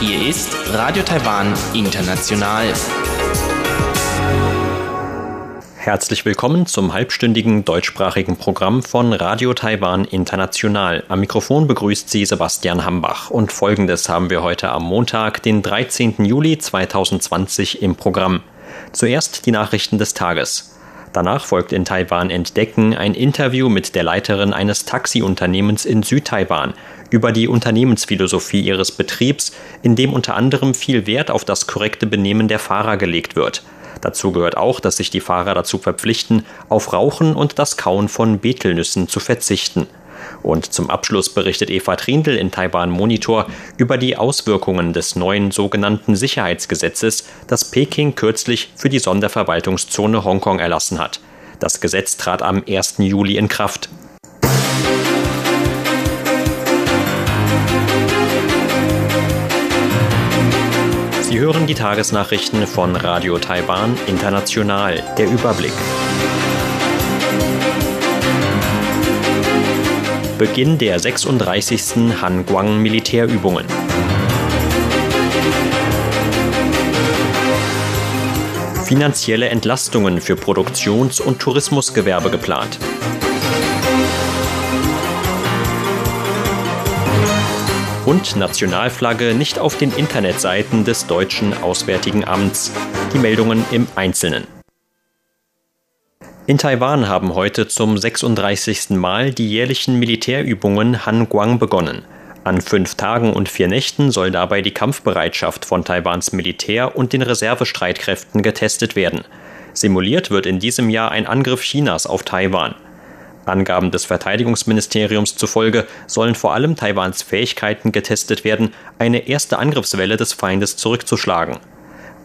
Hier ist Radio Taiwan International. Herzlich willkommen zum halbstündigen deutschsprachigen Programm von Radio Taiwan International. Am Mikrofon begrüßt Sie Sebastian Hambach. Und folgendes haben wir heute am Montag, den 13. Juli 2020 im Programm. Zuerst die Nachrichten des Tages. Danach folgt in Taiwan Entdecken ein Interview mit der Leiterin eines Taxiunternehmens in Südtaiwan über die Unternehmensphilosophie ihres Betriebs, in dem unter anderem viel Wert auf das korrekte Benehmen der Fahrer gelegt wird. Dazu gehört auch, dass sich die Fahrer dazu verpflichten, auf Rauchen und das Kauen von Betelnüssen zu verzichten. Und zum Abschluss berichtet Eva Trindl in Taiwan Monitor über die Auswirkungen des neuen sogenannten Sicherheitsgesetzes, das Peking kürzlich für die Sonderverwaltungszone Hongkong erlassen hat. Das Gesetz trat am 1. Juli in Kraft. Sie hören die Tagesnachrichten von Radio Taiwan International. Der Überblick. Beginn der 36. Hanguang Militärübungen. Finanzielle Entlastungen für Produktions- und Tourismusgewerbe geplant. Und Nationalflagge nicht auf den Internetseiten des deutschen Auswärtigen Amts. Die Meldungen im Einzelnen. In Taiwan haben heute zum 36. Mal die jährlichen Militärübungen Hanguang begonnen. An fünf Tagen und vier Nächten soll dabei die Kampfbereitschaft von Taiwans Militär und den Reservestreitkräften getestet werden. Simuliert wird in diesem Jahr ein Angriff Chinas auf Taiwan. Angaben des Verteidigungsministeriums zufolge sollen vor allem Taiwans Fähigkeiten getestet werden, eine erste Angriffswelle des Feindes zurückzuschlagen.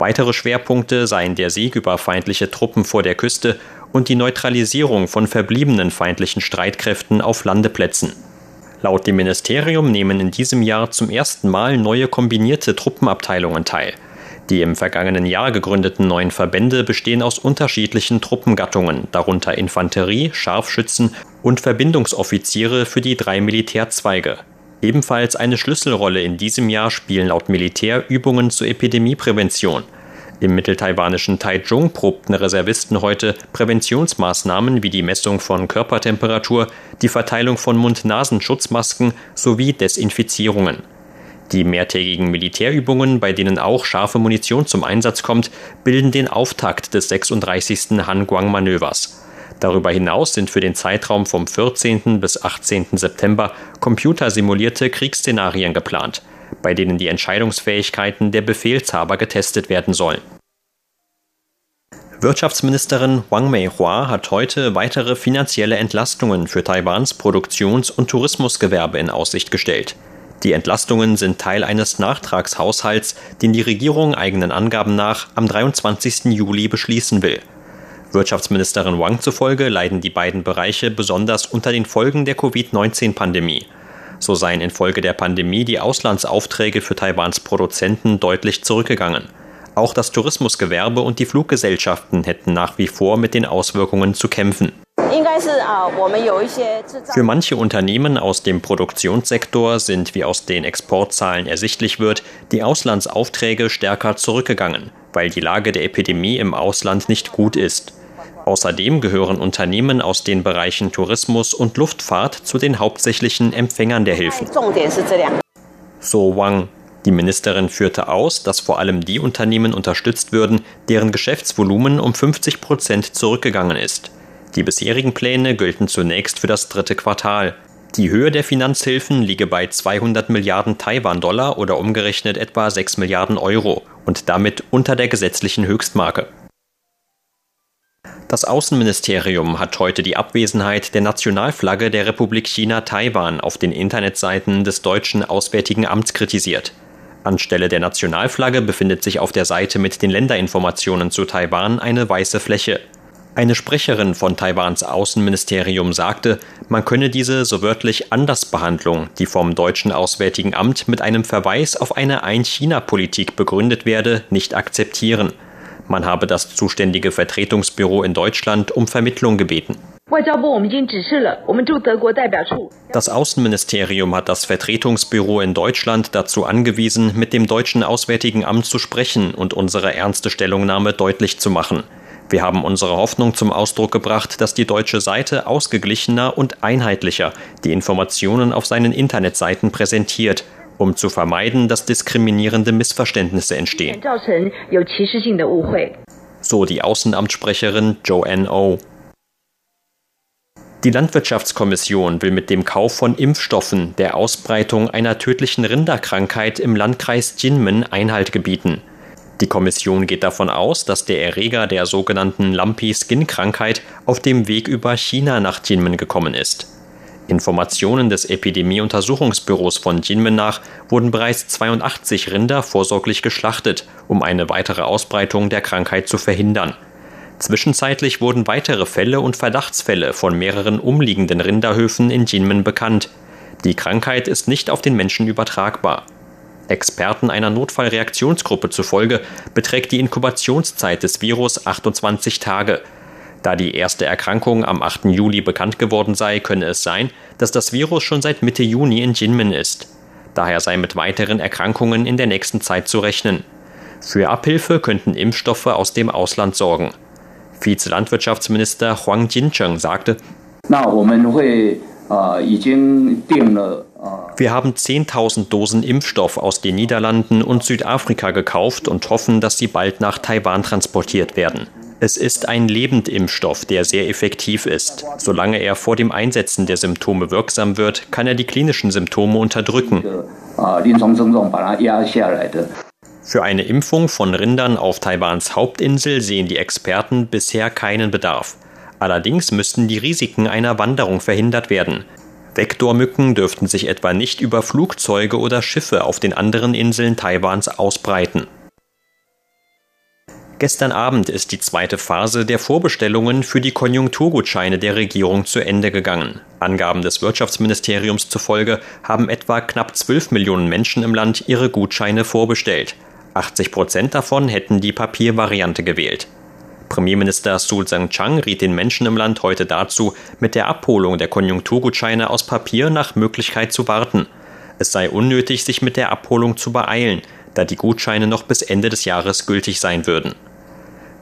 Weitere Schwerpunkte seien der Sieg über feindliche Truppen vor der Küste und die Neutralisierung von verbliebenen feindlichen Streitkräften auf Landeplätzen. Laut dem Ministerium nehmen in diesem Jahr zum ersten Mal neue kombinierte Truppenabteilungen teil. Die im vergangenen Jahr gegründeten neuen Verbände bestehen aus unterschiedlichen Truppengattungen, darunter Infanterie, Scharfschützen und Verbindungsoffiziere für die drei Militärzweige. Ebenfalls eine Schlüsselrolle in diesem Jahr spielen laut Militär Übungen zur Epidemieprävention – im mitteltaiwanischen Taichung probten Reservisten heute Präventionsmaßnahmen wie die Messung von Körpertemperatur, die Verteilung von Mund-Nasen-Schutzmasken sowie Desinfizierungen. Die mehrtägigen Militärübungen, bei denen auch scharfe Munition zum Einsatz kommt, bilden den Auftakt des 36. Hanguang-Manövers. Darüber hinaus sind für den Zeitraum vom 14. bis 18. September computersimulierte Kriegsszenarien geplant bei denen die Entscheidungsfähigkeiten der Befehlshaber getestet werden sollen. Wirtschaftsministerin Wang Meihua hat heute weitere finanzielle Entlastungen für Taiwans Produktions- und Tourismusgewerbe in Aussicht gestellt. Die Entlastungen sind Teil eines Nachtragshaushalts, den die Regierung eigenen Angaben nach am 23. Juli beschließen will. Wirtschaftsministerin Wang zufolge leiden die beiden Bereiche besonders unter den Folgen der Covid-19-Pandemie. So seien infolge der Pandemie die Auslandsaufträge für Taiwans Produzenten deutlich zurückgegangen. Auch das Tourismusgewerbe und die Fluggesellschaften hätten nach wie vor mit den Auswirkungen zu kämpfen. Für manche Unternehmen aus dem Produktionssektor sind, wie aus den Exportzahlen ersichtlich wird, die Auslandsaufträge stärker zurückgegangen, weil die Lage der Epidemie im Ausland nicht gut ist. Außerdem gehören Unternehmen aus den Bereichen Tourismus und Luftfahrt zu den hauptsächlichen Empfängern der Hilfen. So Wang. Die Ministerin führte aus, dass vor allem die Unternehmen unterstützt würden, deren Geschäftsvolumen um 50 Prozent zurückgegangen ist. Die bisherigen Pläne gelten zunächst für das dritte Quartal. Die Höhe der Finanzhilfen liege bei 200 Milliarden Taiwan-Dollar oder umgerechnet etwa 6 Milliarden Euro und damit unter der gesetzlichen Höchstmarke. Das Außenministerium hat heute die Abwesenheit der Nationalflagge der Republik China Taiwan auf den Internetseiten des deutschen Auswärtigen Amts kritisiert. Anstelle der Nationalflagge befindet sich auf der Seite mit den Länderinformationen zu Taiwan eine weiße Fläche. Eine Sprecherin von Taiwans Außenministerium sagte, man könne diese so wörtlich Andersbehandlung, die vom deutschen Auswärtigen Amt mit einem Verweis auf eine Ein-China-Politik begründet werde, nicht akzeptieren. Man habe das zuständige Vertretungsbüro in Deutschland um Vermittlung gebeten. Das Außenministerium hat das Vertretungsbüro in Deutschland dazu angewiesen, mit dem deutschen Auswärtigen Amt zu sprechen und unsere ernste Stellungnahme deutlich zu machen. Wir haben unsere Hoffnung zum Ausdruck gebracht, dass die deutsche Seite ausgeglichener und einheitlicher die Informationen auf seinen Internetseiten präsentiert, um zu vermeiden, dass diskriminierende Missverständnisse entstehen. So die Außenamtssprecherin Joanne O. Die Landwirtschaftskommission will mit dem Kauf von Impfstoffen der Ausbreitung einer tödlichen Rinderkrankheit im Landkreis Jinmen Einhalt gebieten. Die Kommission geht davon aus, dass der Erreger der sogenannten Lumpy Skin Krankheit auf dem Weg über China nach Jinmen gekommen ist. Informationen des Epidemieuntersuchungsbüros von Jinmen nach wurden bereits 82 Rinder vorsorglich geschlachtet, um eine weitere Ausbreitung der Krankheit zu verhindern. Zwischenzeitlich wurden weitere Fälle und Verdachtsfälle von mehreren umliegenden Rinderhöfen in Jinmen bekannt. Die Krankheit ist nicht auf den Menschen übertragbar. Experten einer Notfallreaktionsgruppe zufolge beträgt die Inkubationszeit des Virus 28 Tage. Da die erste Erkrankung am 8. Juli bekannt geworden sei, könne es sein, dass das Virus schon seit Mitte Juni in Jinmen ist. Daher sei mit weiteren Erkrankungen in der nächsten Zeit zu rechnen. Für Abhilfe könnten Impfstoffe aus dem Ausland sorgen. Vize-Landwirtschaftsminister Huang Jincheng sagte, wir haben 10.000 Dosen Impfstoff aus den Niederlanden und Südafrika gekauft und hoffen, dass sie bald nach Taiwan transportiert werden. Es ist ein Lebendimpfstoff, der sehr effektiv ist. Solange er vor dem Einsetzen der Symptome wirksam wird, kann er die klinischen Symptome unterdrücken. Für eine Impfung von Rindern auf Taiwans Hauptinsel sehen die Experten bisher keinen Bedarf. Allerdings müssten die Risiken einer Wanderung verhindert werden. Vektormücken dürften sich etwa nicht über Flugzeuge oder Schiffe auf den anderen Inseln Taiwans ausbreiten. Gestern Abend ist die zweite Phase der Vorbestellungen für die Konjunkturgutscheine der Regierung zu Ende gegangen. Angaben des Wirtschaftsministeriums zufolge haben etwa knapp 12 Millionen Menschen im Land ihre Gutscheine vorbestellt. 80 Prozent davon hätten die Papiervariante gewählt. Premierminister Su Tseng-Chang riet den Menschen im Land heute dazu, mit der Abholung der Konjunkturgutscheine aus Papier nach Möglichkeit zu warten. Es sei unnötig, sich mit der Abholung zu beeilen, da die Gutscheine noch bis Ende des Jahres gültig sein würden.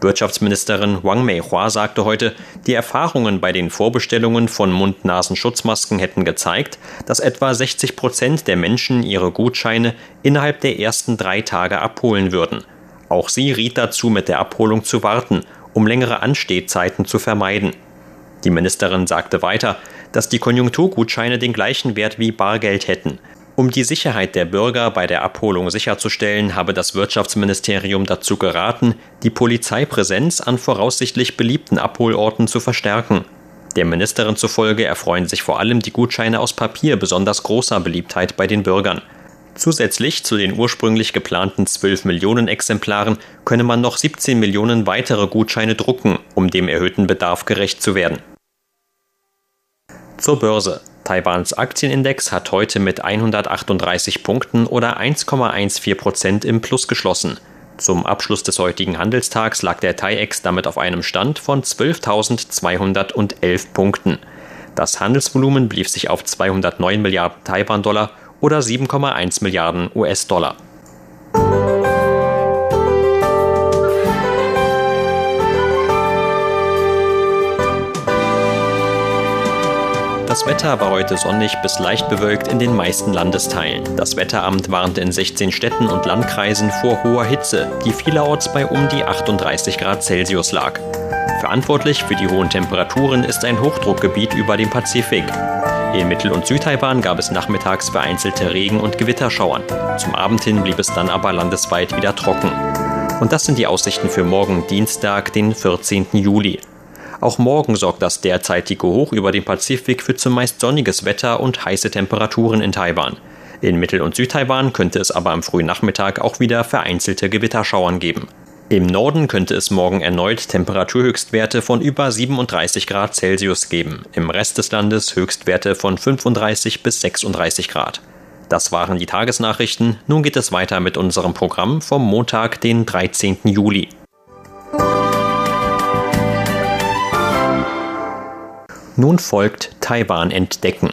Wirtschaftsministerin Wang Meihua sagte heute, die Erfahrungen bei den Vorbestellungen von Mund-Nasen-Schutzmasken hätten gezeigt, dass etwa 60 Prozent der Menschen ihre Gutscheine innerhalb der ersten drei Tage abholen würden. Auch sie riet dazu, mit der Abholung zu warten, um längere Anstehzeiten zu vermeiden. Die Ministerin sagte weiter, dass die Konjunkturgutscheine den gleichen Wert wie Bargeld hätten. Um die Sicherheit der Bürger bei der Abholung sicherzustellen, habe das Wirtschaftsministerium dazu geraten, die Polizeipräsenz an voraussichtlich beliebten Abholorten zu verstärken. Der Ministerin zufolge erfreuen sich vor allem die Gutscheine aus Papier besonders großer Beliebtheit bei den Bürgern. Zusätzlich zu den ursprünglich geplanten 12 Millionen Exemplaren könne man noch 17 Millionen weitere Gutscheine drucken, um dem erhöhten Bedarf gerecht zu werden. Zur Börse. Taiwans Aktienindex hat heute mit 138 Punkten oder 1,14 Prozent im Plus geschlossen. Zum Abschluss des heutigen Handelstags lag der TAIEX damit auf einem Stand von 12.211 Punkten. Das Handelsvolumen blieb sich auf 209 Milliarden Taiwan-Dollar oder 7,1 Milliarden US-Dollar. Das Wetter war heute sonnig bis leicht bewölkt in den meisten Landesteilen. Das Wetteramt warnte in 16 Städten und Landkreisen vor hoher Hitze, die vielerorts bei um die 38 Grad Celsius lag. Verantwortlich für die hohen Temperaturen ist ein Hochdruckgebiet über dem Pazifik. In Mittel- und Südtaiwan gab es nachmittags vereinzelte Regen- und Gewitterschauern. Zum Abend hin blieb es dann aber landesweit wieder trocken. Und das sind die Aussichten für morgen Dienstag, den 14. Juli. Auch morgen sorgt das derzeitige Hoch über dem Pazifik für zumeist sonniges Wetter und heiße Temperaturen in Taiwan. In Mittel- und Südtaiwan könnte es aber am frühen Nachmittag auch wieder vereinzelte Gewitterschauern geben. Im Norden könnte es morgen erneut Temperaturhöchstwerte von über 37 Grad Celsius geben, im Rest des Landes Höchstwerte von 35 bis 36 Grad. Das waren die Tagesnachrichten. Nun geht es weiter mit unserem Programm vom Montag, den 13. Juli. Nun folgt Taiwan entdecken.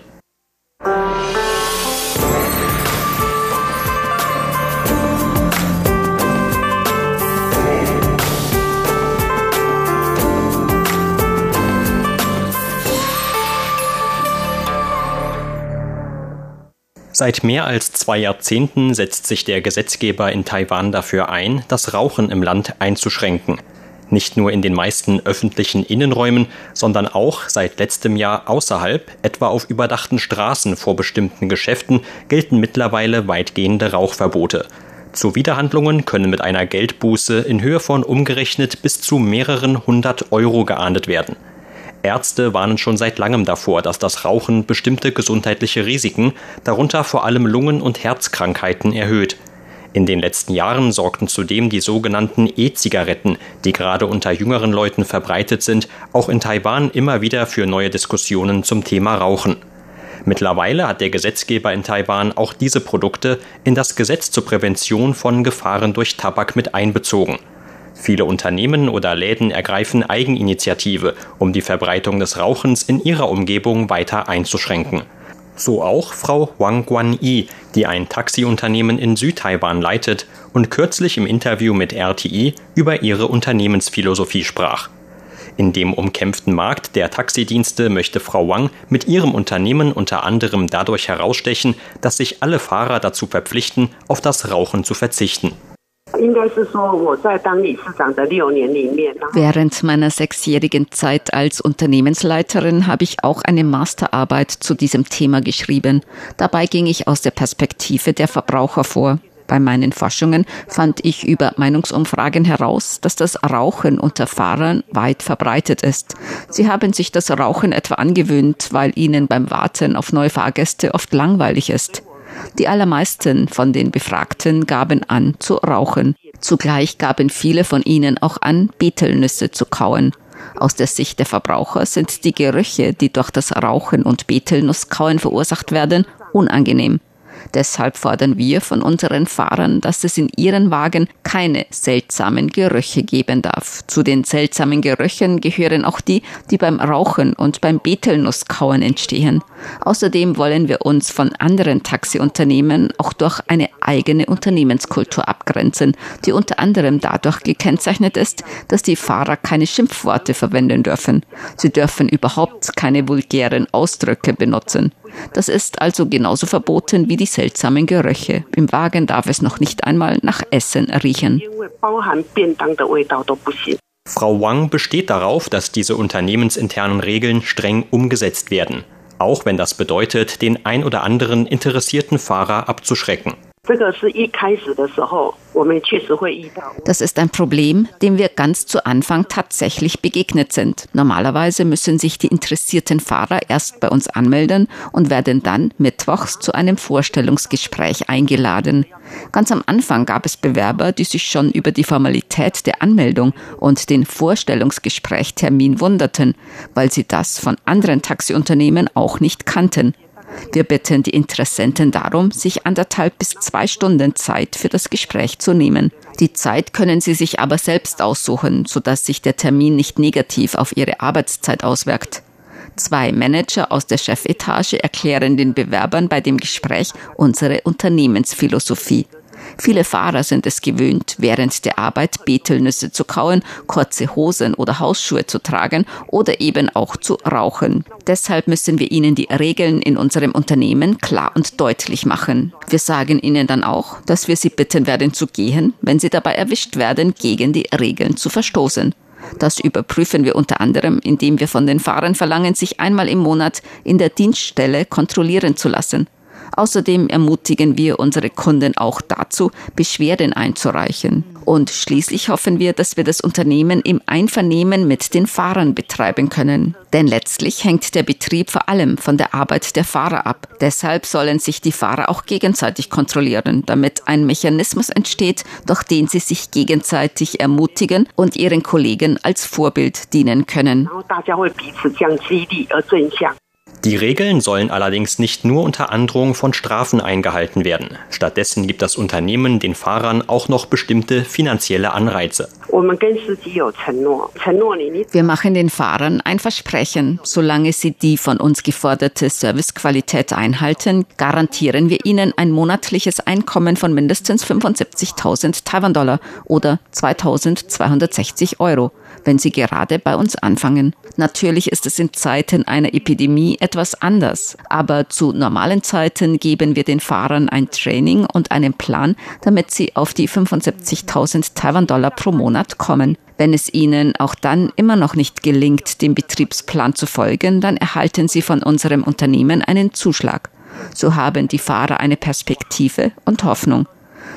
Seit mehr als zwei Jahrzehnten setzt sich der Gesetzgeber in Taiwan dafür ein, das Rauchen im Land einzuschränken. Nicht nur in den meisten öffentlichen Innenräumen, sondern auch seit letztem Jahr außerhalb, etwa auf überdachten Straßen vor bestimmten Geschäften, gelten mittlerweile weitgehende Rauchverbote. Zuwiderhandlungen können mit einer Geldbuße in Höhe von umgerechnet bis zu mehreren hundert Euro geahndet werden. Ärzte warnen schon seit langem davor, dass das Rauchen bestimmte gesundheitliche Risiken, darunter vor allem Lungen- und Herzkrankheiten, erhöht. In den letzten Jahren sorgten zudem die sogenannten E-Zigaretten, die gerade unter jüngeren Leuten verbreitet sind, auch in Taiwan immer wieder für neue Diskussionen zum Thema Rauchen. Mittlerweile hat der Gesetzgeber in Taiwan auch diese Produkte in das Gesetz zur Prävention von Gefahren durch Tabak mit einbezogen. Viele Unternehmen oder Läden ergreifen Eigeninitiative, um die Verbreitung des Rauchens in ihrer Umgebung weiter einzuschränken. So auch Frau Wang Guan-yi, die ein Taxiunternehmen in Südtaiwan leitet und kürzlich im Interview mit RTI über ihre Unternehmensphilosophie sprach. In dem umkämpften Markt der Taxidienste möchte Frau Wang mit ihrem Unternehmen unter anderem dadurch herausstechen, dass sich alle Fahrer dazu verpflichten, auf das Rauchen zu verzichten. Während meiner sechsjährigen Zeit als Unternehmensleiterin habe ich auch eine Masterarbeit zu diesem Thema geschrieben. Dabei ging ich aus der Perspektive der Verbraucher vor. Bei meinen Forschungen fand ich über Meinungsumfragen heraus, dass das Rauchen unter Fahrern weit verbreitet ist. Sie haben sich das Rauchen etwa angewöhnt, weil ihnen beim Warten auf neue Fahrgäste oft langweilig ist. Die allermeisten von den Befragten gaben an zu rauchen. Zugleich gaben viele von ihnen auch an, Betelnüsse zu kauen. Aus der Sicht der Verbraucher sind die Gerüche, die durch das Rauchen und Betelnusskauen verursacht werden, unangenehm. Deshalb fordern wir von unseren Fahrern, dass es in ihren Wagen keine seltsamen Gerüche geben darf. Zu den seltsamen Gerüchen gehören auch die, die beim Rauchen und beim Betelnusskauen entstehen. Außerdem wollen wir uns von anderen Taxiunternehmen auch durch eine eigene Unternehmenskultur abgrenzen, die unter anderem dadurch gekennzeichnet ist, dass die Fahrer keine Schimpfworte verwenden dürfen. Sie dürfen überhaupt keine vulgären Ausdrücke benutzen. Das ist also genauso verboten wie die seltsamen Gerüche. Im Wagen darf es noch nicht einmal nach Essen riechen. Frau Wang besteht darauf, dass diese unternehmensinternen Regeln streng umgesetzt werden, auch wenn das bedeutet, den ein oder anderen interessierten Fahrer abzuschrecken. Das ist ein Problem, dem wir ganz zu Anfang tatsächlich begegnet sind. Normalerweise müssen sich die interessierten Fahrer erst bei uns anmelden und werden dann mittwochs zu einem Vorstellungsgespräch eingeladen. Ganz am Anfang gab es Bewerber, die sich schon über die Formalität der Anmeldung und den Vorstellungsgesprächtermin wunderten, weil sie das von anderen Taxiunternehmen auch nicht kannten. Wir bitten die Interessenten darum, sich anderthalb bis zwei Stunden Zeit für das Gespräch zu nehmen. Die Zeit können sie sich aber selbst aussuchen, sodass sich der Termin nicht negativ auf ihre Arbeitszeit auswirkt. Zwei Manager aus der Chefetage erklären den Bewerbern bei dem Gespräch unsere Unternehmensphilosophie. Viele Fahrer sind es gewöhnt, während der Arbeit Betelnüsse zu kauen, kurze Hosen oder Hausschuhe zu tragen oder eben auch zu rauchen. Deshalb müssen wir ihnen die Regeln in unserem Unternehmen klar und deutlich machen. Wir sagen ihnen dann auch, dass wir sie bitten werden zu gehen, wenn sie dabei erwischt werden, gegen die Regeln zu verstoßen. Das überprüfen wir unter anderem, indem wir von den Fahrern verlangen, sich einmal im Monat in der Dienststelle kontrollieren zu lassen. Außerdem ermutigen wir unsere Kunden auch dazu, Beschwerden einzureichen. Und schließlich hoffen wir, dass wir das Unternehmen im Einvernehmen mit den Fahrern betreiben können. Denn letztlich hängt der Betrieb vor allem von der Arbeit der Fahrer ab. Deshalb sollen sich die Fahrer auch gegenseitig kontrollieren, damit ein Mechanismus entsteht, durch den sie sich gegenseitig ermutigen und ihren Kollegen als Vorbild dienen können. Die Regeln sollen allerdings nicht nur unter Androhung von Strafen eingehalten werden. Stattdessen gibt das Unternehmen den Fahrern auch noch bestimmte finanzielle Anreize. Wir machen den Fahrern ein Versprechen. Solange sie die von uns geforderte Servicequalität einhalten, garantieren wir ihnen ein monatliches Einkommen von mindestens 75.000 Taiwan-Dollar oder 2.260 Euro wenn sie gerade bei uns anfangen. Natürlich ist es in Zeiten einer Epidemie etwas anders, aber zu normalen Zeiten geben wir den Fahrern ein Training und einen Plan, damit sie auf die 75.000 Taiwan-Dollar pro Monat kommen. Wenn es ihnen auch dann immer noch nicht gelingt, dem Betriebsplan zu folgen, dann erhalten sie von unserem Unternehmen einen Zuschlag. So haben die Fahrer eine Perspektive und Hoffnung.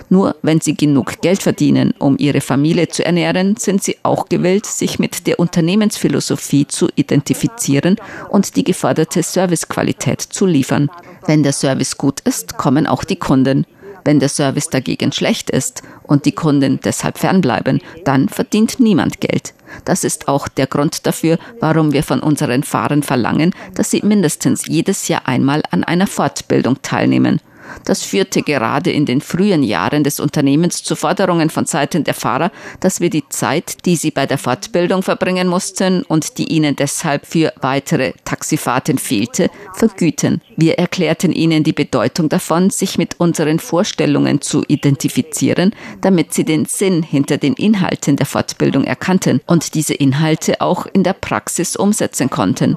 Nur wenn sie genug Geld verdienen, um ihre Familie zu ernähren, sind sie auch gewillt, sich mit der Unternehmensphilosophie zu identifizieren und die geforderte Servicequalität zu liefern. Wenn der Service gut ist, kommen auch die Kunden. Wenn der Service dagegen schlecht ist und die Kunden deshalb fernbleiben, dann verdient niemand Geld. Das ist auch der Grund dafür, warum wir von unseren Fahrern verlangen, dass sie mindestens jedes Jahr einmal an einer Fortbildung teilnehmen. Das führte gerade in den frühen Jahren des Unternehmens zu Forderungen von Seiten der Fahrer, dass wir die Zeit, die sie bei der Fortbildung verbringen mussten und die ihnen deshalb für weitere Taxifahrten fehlte, vergüten. Wir erklärten ihnen die Bedeutung davon, sich mit unseren Vorstellungen zu identifizieren, damit sie den Sinn hinter den Inhalten der Fortbildung erkannten und diese Inhalte auch in der Praxis umsetzen konnten.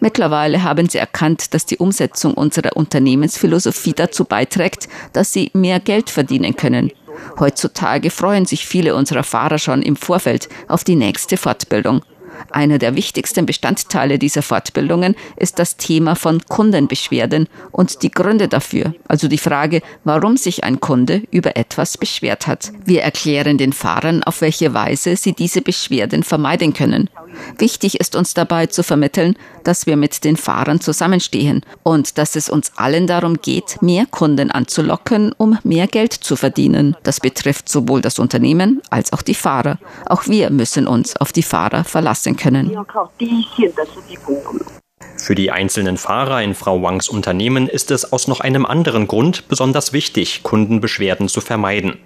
Mittlerweile haben sie erkannt, dass die Umsetzung unserer Unternehmensphilosophie dazu beiträgt, dass sie mehr Geld verdienen können. Heutzutage freuen sich viele unserer Fahrer schon im Vorfeld auf die nächste Fortbildung. Einer der wichtigsten Bestandteile dieser Fortbildungen ist das Thema von Kundenbeschwerden und die Gründe dafür, also die Frage, warum sich ein Kunde über etwas beschwert hat. Wir erklären den Fahrern, auf welche Weise sie diese Beschwerden vermeiden können. Wichtig ist uns dabei zu vermitteln, dass wir mit den Fahrern zusammenstehen und dass es uns allen darum geht, mehr Kunden anzulocken, um mehr Geld zu verdienen. Das betrifft sowohl das Unternehmen als auch die Fahrer. Auch wir müssen uns auf die Fahrer verlassen können. Für die einzelnen Fahrer in Frau Wangs Unternehmen ist es aus noch einem anderen Grund besonders wichtig, Kundenbeschwerden zu vermeiden.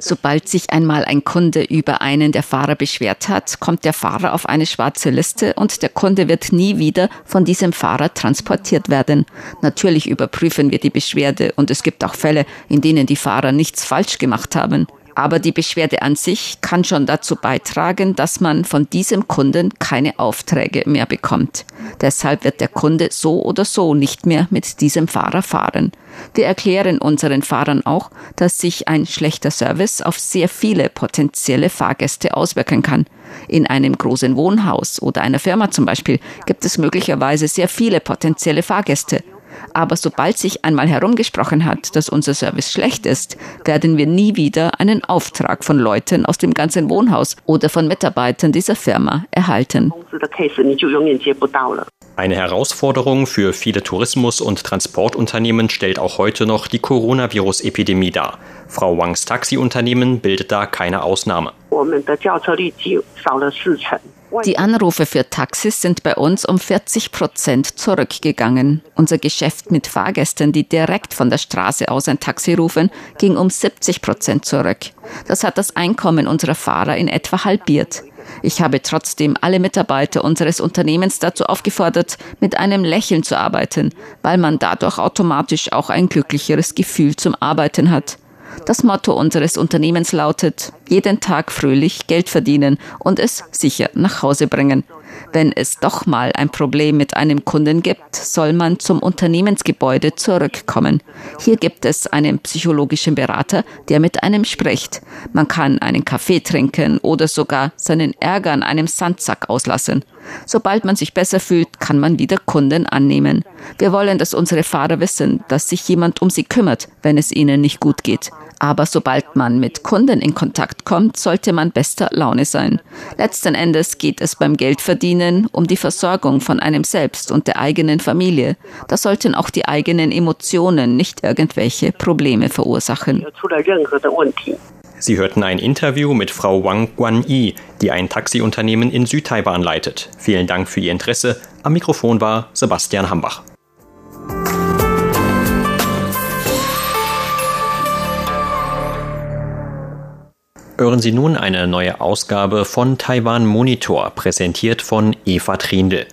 Sobald sich einmal ein Kunde über einen der Fahrer beschwert hat, kommt der Fahrer auf eine schwarze Liste und der Kunde wird nie wieder von diesem Fahrer transportiert werden. Natürlich überprüfen wir die Beschwerde und es gibt auch Fälle, in denen die Fahrer nichts falsch gemacht haben. Aber die Beschwerde an sich kann schon dazu beitragen, dass man von diesem Kunden keine Aufträge mehr bekommt. Deshalb wird der Kunde so oder so nicht mehr mit diesem Fahrer fahren. Wir erklären unseren Fahrern auch, dass sich ein schlechter Service auf sehr viele potenzielle Fahrgäste auswirken kann. In einem großen Wohnhaus oder einer Firma zum Beispiel gibt es möglicherweise sehr viele potenzielle Fahrgäste. Aber sobald sich einmal herumgesprochen hat, dass unser Service schlecht ist, werden wir nie wieder einen Auftrag von Leuten aus dem ganzen Wohnhaus oder von Mitarbeitern dieser Firma erhalten. Eine Herausforderung für viele Tourismus- und Transportunternehmen stellt auch heute noch die Coronavirus-Epidemie dar. Frau Wangs Taxiunternehmen bildet da keine Ausnahme. Die Anrufe für Taxis sind bei uns um 40 Prozent zurückgegangen. Unser Geschäft mit Fahrgästen, die direkt von der Straße aus ein Taxi rufen, ging um 70 Prozent zurück. Das hat das Einkommen unserer Fahrer in etwa halbiert. Ich habe trotzdem alle Mitarbeiter unseres Unternehmens dazu aufgefordert, mit einem Lächeln zu arbeiten, weil man dadurch automatisch auch ein glücklicheres Gefühl zum Arbeiten hat. Das Motto unseres Unternehmens lautet, jeden Tag fröhlich Geld verdienen und es sicher nach Hause bringen. Wenn es doch mal ein Problem mit einem Kunden gibt, soll man zum Unternehmensgebäude zurückkommen. Hier gibt es einen psychologischen Berater, der mit einem spricht. Man kann einen Kaffee trinken oder sogar seinen Ärger an einem Sandsack auslassen. Sobald man sich besser fühlt, kann man wieder Kunden annehmen. Wir wollen, dass unsere Fahrer wissen, dass sich jemand um sie kümmert, wenn es ihnen nicht gut geht. Aber sobald man mit Kunden in Kontakt kommt, sollte man bester Laune sein. Letzten Endes geht es beim Geldverdienen um die Versorgung von einem selbst und der eigenen Familie. Da sollten auch die eigenen Emotionen nicht irgendwelche Probleme verursachen. Sie hörten ein Interview mit Frau Wang Guan-yi, die ein Taxiunternehmen in Südtaiwan leitet. Vielen Dank für Ihr Interesse. Am Mikrofon war Sebastian Hambach. Hören Sie nun eine neue Ausgabe von Taiwan Monitor, präsentiert von Eva Trindl.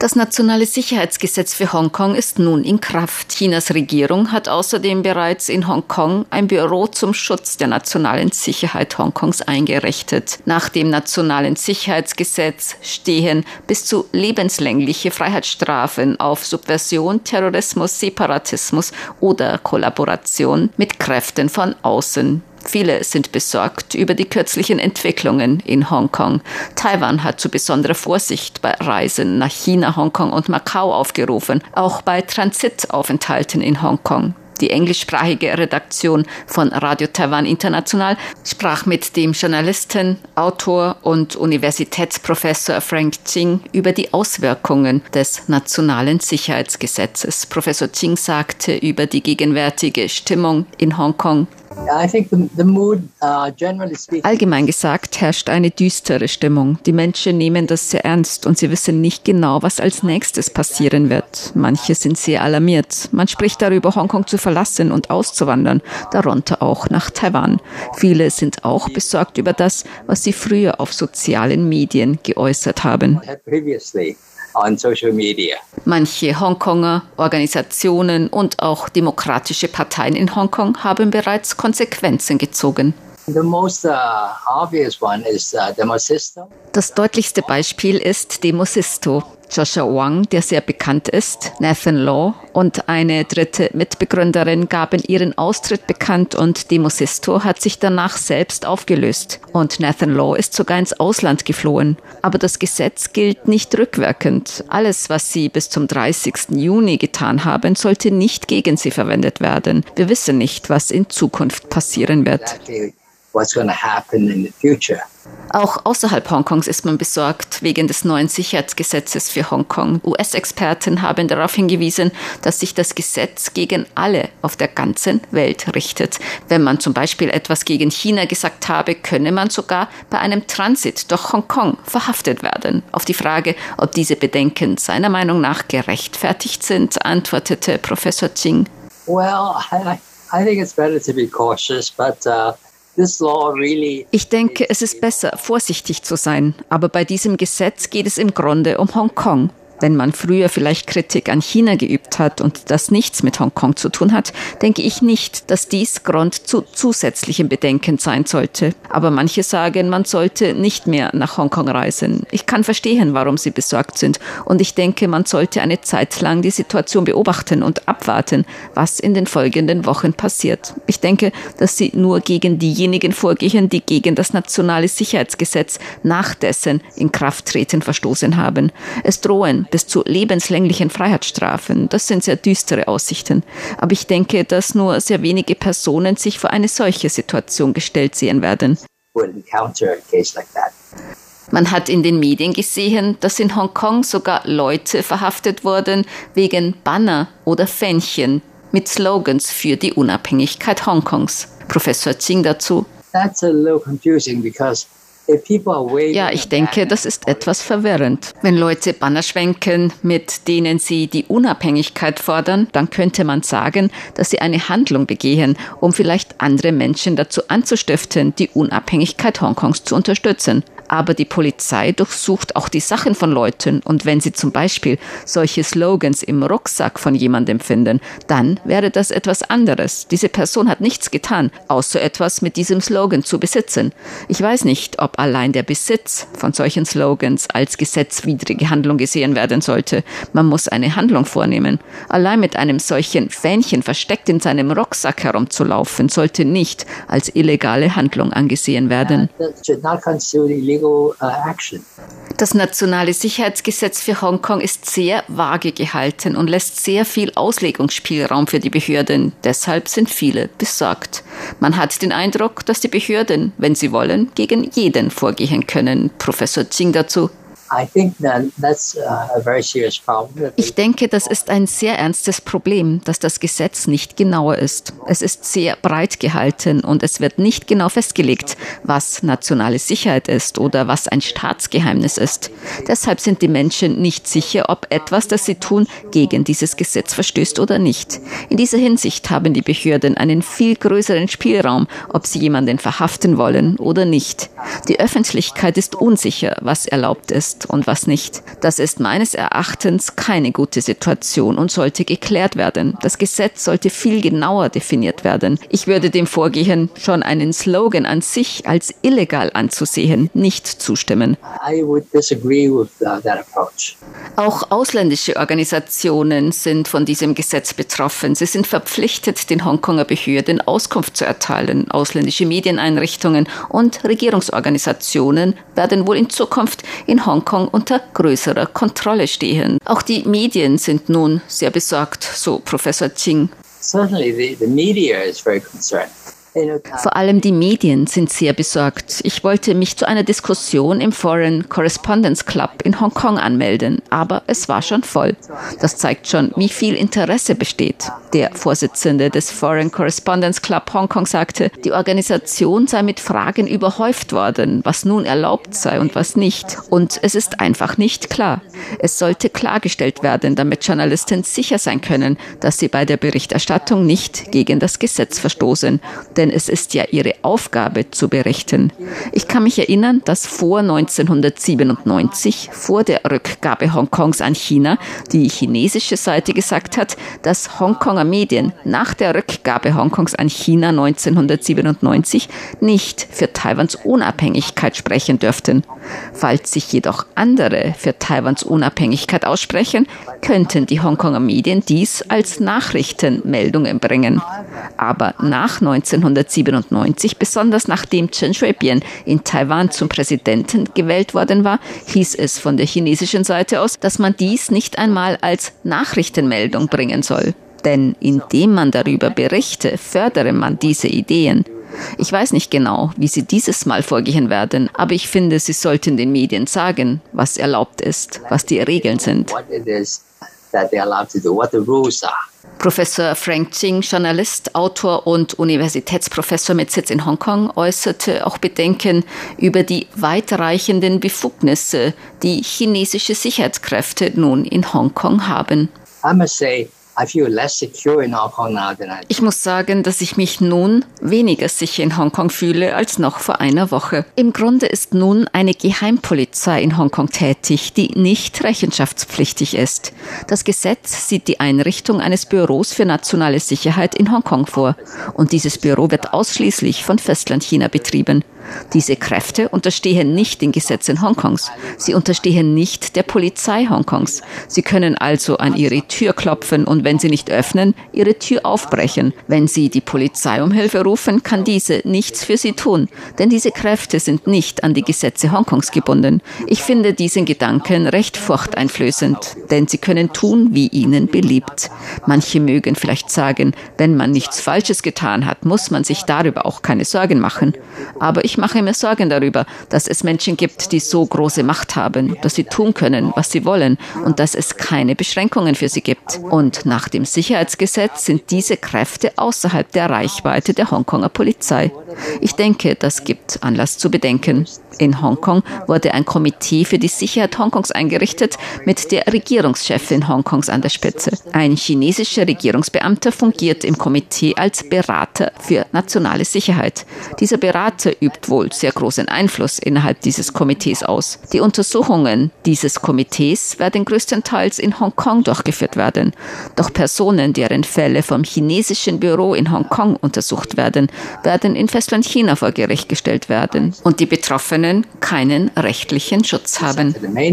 Das nationale Sicherheitsgesetz für Hongkong ist nun in Kraft. Chinas Regierung hat außerdem bereits in Hongkong ein Büro zum Schutz der nationalen Sicherheit Hongkongs eingerichtet. Nach dem nationalen Sicherheitsgesetz stehen bis zu lebenslängliche Freiheitsstrafen auf Subversion, Terrorismus, Separatismus oder Kollaboration mit Kräften von außen. Viele sind besorgt über die kürzlichen Entwicklungen in Hongkong. Taiwan hat zu besonderer Vorsicht bei Reisen nach China, Hongkong und Macau aufgerufen, auch bei Transitaufenthalten in Hongkong. Die englischsprachige Redaktion von Radio Taiwan International sprach mit dem Journalisten, Autor und Universitätsprofessor Frank Ching über die Auswirkungen des nationalen Sicherheitsgesetzes. Professor Ching sagte über die gegenwärtige Stimmung in Hongkong, Allgemein gesagt herrscht eine düstere Stimmung. Die Menschen nehmen das sehr ernst und sie wissen nicht genau, was als nächstes passieren wird. Manche sind sehr alarmiert. Man spricht darüber, Hongkong zu verlassen und auszuwandern, darunter auch nach Taiwan. Viele sind auch besorgt über das, was sie früher auf sozialen Medien geäußert haben on social media. Manche Hongkonger, Organisationen und auch demokratische Parteien in Hongkong haben bereits Konsequenzen gezogen. Uh, uh, das deutlichste Beispiel ist Demosisto. Joshua Wang, der sehr bekannt ist, Nathan Law und eine dritte Mitbegründerin gaben ihren Austritt bekannt und Demosisto hat sich danach selbst aufgelöst. Und Nathan Law ist sogar ins Ausland geflohen. Aber das Gesetz gilt nicht rückwirkend. Alles, was sie bis zum 30. Juni getan haben, sollte nicht gegen sie verwendet werden. Wir wissen nicht, was in Zukunft passieren wird. What's going to happen in the future. Auch außerhalb Hongkongs ist man besorgt wegen des neuen Sicherheitsgesetzes für Hongkong. US-Experten haben darauf hingewiesen, dass sich das Gesetz gegen alle auf der ganzen Welt richtet. Wenn man zum Beispiel etwas gegen China gesagt habe, könne man sogar bei einem Transit durch Hongkong verhaftet werden. Auf die Frage, ob diese Bedenken seiner Meinung nach gerechtfertigt sind, antwortete Professor Ching. Well, I, I think it's better to be cautious, but uh ich denke, es ist besser, vorsichtig zu sein, aber bei diesem Gesetz geht es im Grunde um Hongkong. Wenn man früher vielleicht Kritik an China geübt hat und das nichts mit Hongkong zu tun hat, denke ich nicht, dass dies Grund zu zusätzlichem Bedenken sein sollte. Aber manche sagen, man sollte nicht mehr nach Hongkong reisen. Ich kann verstehen, warum sie besorgt sind. Und ich denke, man sollte eine Zeit lang die Situation beobachten und abwarten, was in den folgenden Wochen passiert. Ich denke, dass sie nur gegen diejenigen vorgehen, die gegen das nationale Sicherheitsgesetz nach dessen Inkrafttreten verstoßen haben. Es drohen bis zu lebenslänglichen Freiheitsstrafen. Das sind sehr düstere Aussichten. Aber ich denke, dass nur sehr wenige Personen sich vor eine solche Situation gestellt sehen werden. Man hat in den Medien gesehen, dass in Hongkong sogar Leute verhaftet wurden wegen Banner oder Fähnchen mit Slogans für die Unabhängigkeit Hongkongs. Professor Ching dazu. That's a little confusing because ja, ich denke, das ist etwas verwirrend. Wenn Leute Banner schwenken, mit denen sie die Unabhängigkeit fordern, dann könnte man sagen, dass sie eine Handlung begehen, um vielleicht andere Menschen dazu anzustiften, die Unabhängigkeit Hongkongs zu unterstützen aber die Polizei durchsucht auch die Sachen von Leuten und wenn sie zum Beispiel solche Slogans im Rucksack von jemandem finden, dann wäre das etwas anderes. Diese Person hat nichts getan, außer etwas mit diesem Slogan zu besitzen. Ich weiß nicht, ob allein der Besitz von solchen Slogans als gesetzwidrige Handlung gesehen werden sollte. Man muss eine Handlung vornehmen. Allein mit einem solchen Fähnchen versteckt in seinem Rucksack herumzulaufen, sollte nicht als illegale Handlung angesehen werden. Das nationale Sicherheitsgesetz für Hongkong ist sehr vage gehalten und lässt sehr viel Auslegungsspielraum für die Behörden. Deshalb sind viele besorgt. Man hat den Eindruck, dass die Behörden, wenn sie wollen, gegen jeden vorgehen können. Professor Ching dazu. Ich denke, das ist ein sehr ernstes Problem, dass das Gesetz nicht genauer ist. Es ist sehr breit gehalten und es wird nicht genau festgelegt, was nationale Sicherheit ist oder was ein Staatsgeheimnis ist. Deshalb sind die Menschen nicht sicher, ob etwas, das sie tun, gegen dieses Gesetz verstößt oder nicht. In dieser Hinsicht haben die Behörden einen viel größeren Spielraum, ob sie jemanden verhaften wollen oder nicht. Die Öffentlichkeit ist unsicher, was erlaubt ist und was nicht. Das ist meines Erachtens keine gute Situation und sollte geklärt werden. Das Gesetz sollte viel genauer definiert werden. Ich würde dem Vorgehen, schon einen Slogan an sich als illegal anzusehen, nicht zustimmen. Uh, Auch ausländische Organisationen sind von diesem Gesetz betroffen. Sie sind verpflichtet, den Hongkonger Behörden Auskunft zu erteilen. Ausländische Medieneinrichtungen und Regierungsorganisationen werden wohl in Zukunft in Hongkong Hongkong unter größerer Kontrolle stehen. Auch die Medien sind nun sehr besorgt, so Professor Ching. Certainly the, the media is very concerned. Vor allem die Medien sind sehr besorgt. Ich wollte mich zu einer Diskussion im Foreign Correspondence Club in Hongkong anmelden, aber es war schon voll. Das zeigt schon, wie viel Interesse besteht. Der Vorsitzende des Foreign Correspondence Club Hongkong sagte, die Organisation sei mit Fragen überhäuft worden, was nun erlaubt sei und was nicht. Und es ist einfach nicht klar. Es sollte klargestellt werden, damit Journalisten sicher sein können, dass sie bei der Berichterstattung nicht gegen das Gesetz verstoßen es ist ja ihre Aufgabe zu berichten. Ich kann mich erinnern, dass vor 1997, vor der Rückgabe Hongkongs an China, die chinesische Seite gesagt hat, dass Hongkonger Medien nach der Rückgabe Hongkongs an China 1997 nicht für Taiwans Unabhängigkeit sprechen dürften. Falls sich jedoch andere für Taiwans Unabhängigkeit aussprechen, könnten die Hongkonger Medien dies als Nachrichtenmeldungen bringen. Aber nach 1997 1997, besonders nachdem Chen Shui-bian in Taiwan zum Präsidenten gewählt worden war, hieß es von der chinesischen Seite aus, dass man dies nicht einmal als Nachrichtenmeldung bringen soll. Denn indem man darüber berichte, fördere man diese Ideen. Ich weiß nicht genau, wie sie dieses Mal vorgehen werden, aber ich finde, sie sollten den Medien sagen, was erlaubt ist, was die Regeln sind. Professor Frank Ching, Journalist, Autor und Universitätsprofessor mit Sitz in Hongkong, äußerte auch Bedenken über die weitreichenden Befugnisse, die chinesische Sicherheitskräfte nun in Hongkong haben. I must say, ich muss sagen, dass ich mich nun weniger sicher in Hongkong fühle als noch vor einer Woche. Im Grunde ist nun eine Geheimpolizei in Hongkong tätig, die nicht rechenschaftspflichtig ist. Das Gesetz sieht die Einrichtung eines Büros für nationale Sicherheit in Hongkong vor. Und dieses Büro wird ausschließlich von Festlandchina betrieben. Diese Kräfte unterstehen nicht den Gesetzen Hongkongs. Sie unterstehen nicht der Polizei Hongkongs. Sie können also an ihre Tür klopfen und wenn sie nicht öffnen, ihre Tür aufbrechen. Wenn sie die Polizei um Hilfe rufen, kann diese nichts für sie tun, denn diese Kräfte sind nicht an die Gesetze Hongkongs gebunden. Ich finde diesen Gedanken recht furchteinflößend, denn sie können tun, wie ihnen beliebt. Manche mögen vielleicht sagen, wenn man nichts Falsches getan hat, muss man sich darüber auch keine Sorgen machen. Aber ich mache mir Sorgen darüber, dass es Menschen gibt, die so große Macht haben, dass sie tun können, was sie wollen und dass es keine Beschränkungen für sie gibt. Und nach dem Sicherheitsgesetz sind diese Kräfte außerhalb der Reichweite der Hongkonger Polizei. Ich denke, das gibt Anlass zu bedenken. In Hongkong wurde ein Komitee für die Sicherheit Hongkongs eingerichtet mit der Regierungschefin Hongkongs an der Spitze. Ein chinesischer Regierungsbeamter fungiert im Komitee als Berater für nationale Sicherheit. Dieser Berater übt wohl sehr großen Einfluss innerhalb dieses Komitees aus. Die Untersuchungen dieses Komitees werden größtenteils in Hongkong durchgeführt werden. Doch Personen, deren Fälle vom chinesischen Büro in Hongkong untersucht werden, werden in Festland China vor Gericht gestellt werden und die Betroffenen keinen rechtlichen Schutz haben. Uh.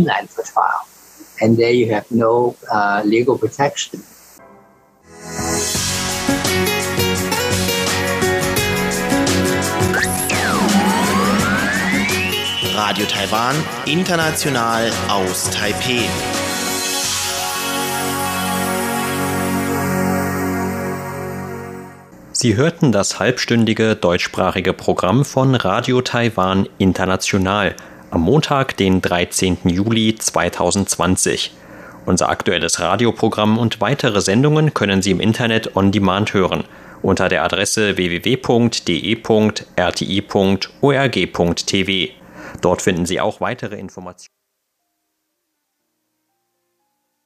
Radio Taiwan, international aus Taipeh. Sie hörten das halbstündige deutschsprachige Programm von Radio Taiwan International am Montag, den 13. Juli 2020. Unser aktuelles Radioprogramm und weitere Sendungen können Sie im Internet on demand hören unter der Adresse www.de.rti.org.tv. Dort finden Sie auch weitere Informationen.